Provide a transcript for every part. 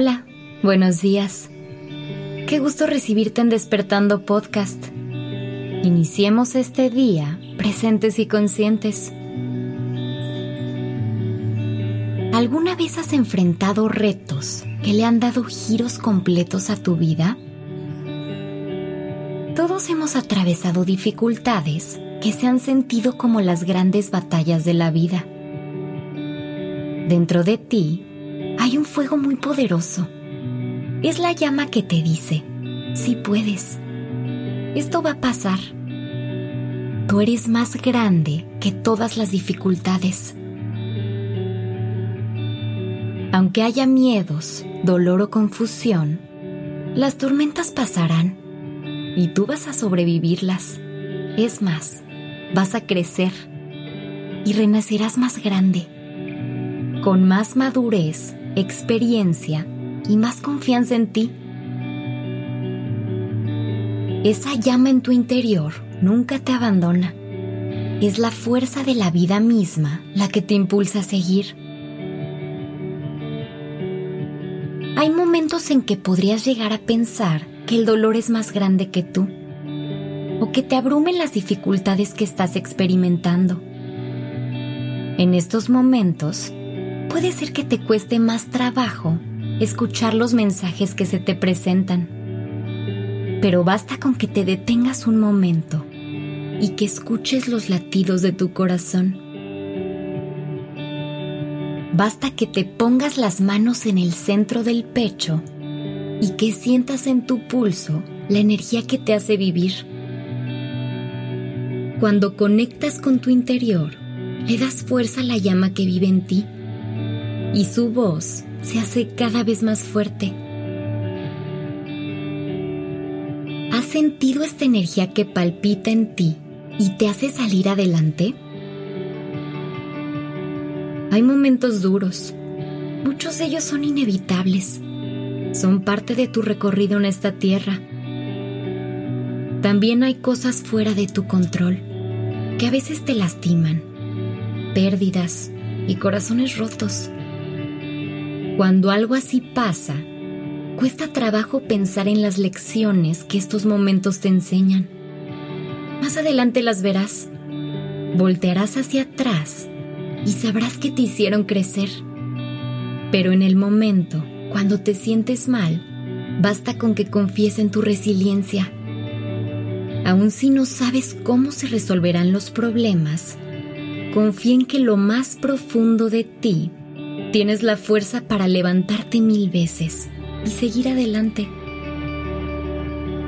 Hola, buenos días. Qué gusto recibirte en Despertando Podcast. Iniciemos este día presentes y conscientes. ¿Alguna vez has enfrentado retos que le han dado giros completos a tu vida? Todos hemos atravesado dificultades que se han sentido como las grandes batallas de la vida. Dentro de ti hay un fuego muy poderoso. Es la llama que te dice, si puedes, esto va a pasar. Tú eres más grande que todas las dificultades. Aunque haya miedos, dolor o confusión, las tormentas pasarán y tú vas a sobrevivirlas. Es más, vas a crecer y renacerás más grande, con más madurez experiencia y más confianza en ti. Esa llama en tu interior nunca te abandona. Es la fuerza de la vida misma la que te impulsa a seguir. Hay momentos en que podrías llegar a pensar que el dolor es más grande que tú o que te abrumen las dificultades que estás experimentando. En estos momentos, puede ser que te cueste más trabajo escuchar los mensajes que se te presentan. Pero basta con que te detengas un momento y que escuches los latidos de tu corazón. Basta que te pongas las manos en el centro del pecho y que sientas en tu pulso la energía que te hace vivir. Cuando conectas con tu interior, le das fuerza a la llama que vive en ti y su voz se hace cada vez más fuerte. ¿Has sentido esta energía que palpita en ti y te hace salir adelante? Hay momentos duros. Muchos de ellos son inevitables. Son parte de tu recorrido en esta tierra. También hay cosas fuera de tu control que a veces te lastiman. Pérdidas y corazones rotos. Cuando algo así pasa, cuesta trabajo pensar en las lecciones que estos momentos te enseñan. Más adelante las verás. Voltearás hacia atrás y sabrás que te hicieron crecer. Pero en el momento, cuando te sientes mal, basta con que confíes en tu resiliencia. Aun si no sabes cómo se resolverán los problemas, confía en que lo más profundo de ti Tienes la fuerza para levantarte mil veces y seguir adelante.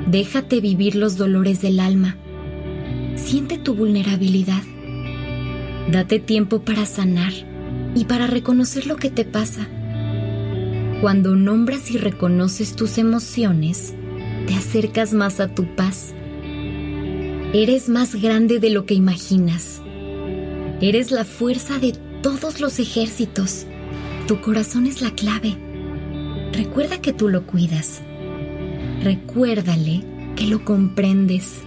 Déjate vivir los dolores del alma. Siente tu vulnerabilidad. Date tiempo para sanar y para reconocer lo que te pasa. Cuando nombras y reconoces tus emociones, te acercas más a tu paz. Eres más grande de lo que imaginas. Eres la fuerza de todos los ejércitos. Tu corazón es la clave. Recuerda que tú lo cuidas. Recuérdale que lo comprendes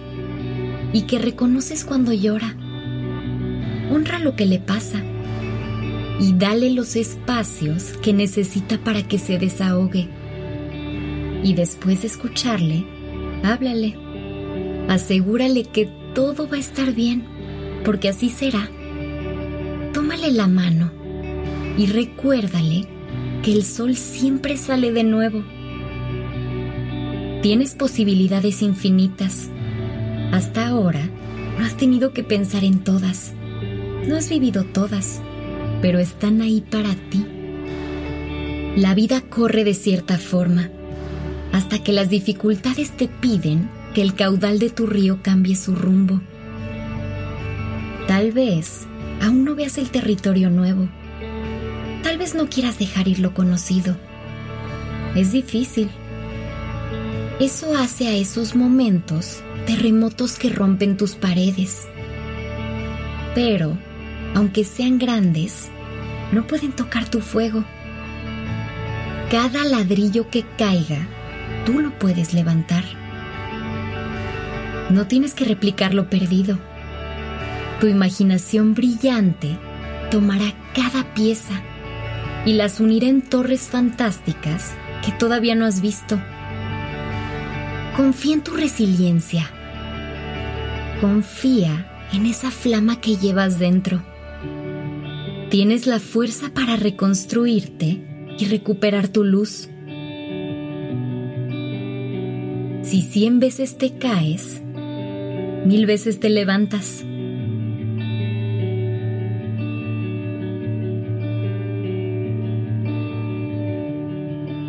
y que reconoces cuando llora. Honra lo que le pasa y dale los espacios que necesita para que se desahogue. Y después de escucharle, háblale. Asegúrale que todo va a estar bien, porque así será. Tómale la mano y recuérdale que el sol siempre sale de nuevo. Tienes posibilidades infinitas. Hasta ahora no has tenido que pensar en todas. No has vivido todas, pero están ahí para ti. La vida corre de cierta forma, hasta que las dificultades te piden que el caudal de tu río cambie su rumbo. Tal vez aún no veas el territorio nuevo Tal vez no quieras dejar ir lo conocido. Es difícil. Eso hace a esos momentos terremotos que rompen tus paredes. Pero, aunque sean grandes, no pueden tocar tu fuego. Cada ladrillo que caiga, tú lo puedes levantar. No tienes que replicar lo perdido. Tu imaginación brillante tomará cada pieza y las unirá en torres fantásticas que todavía no has visto. Confía en tu resiliencia. Confía en esa flama que llevas dentro. Tienes la fuerza para reconstruirte y recuperar tu luz. Si cien veces te caes, mil veces te levantas.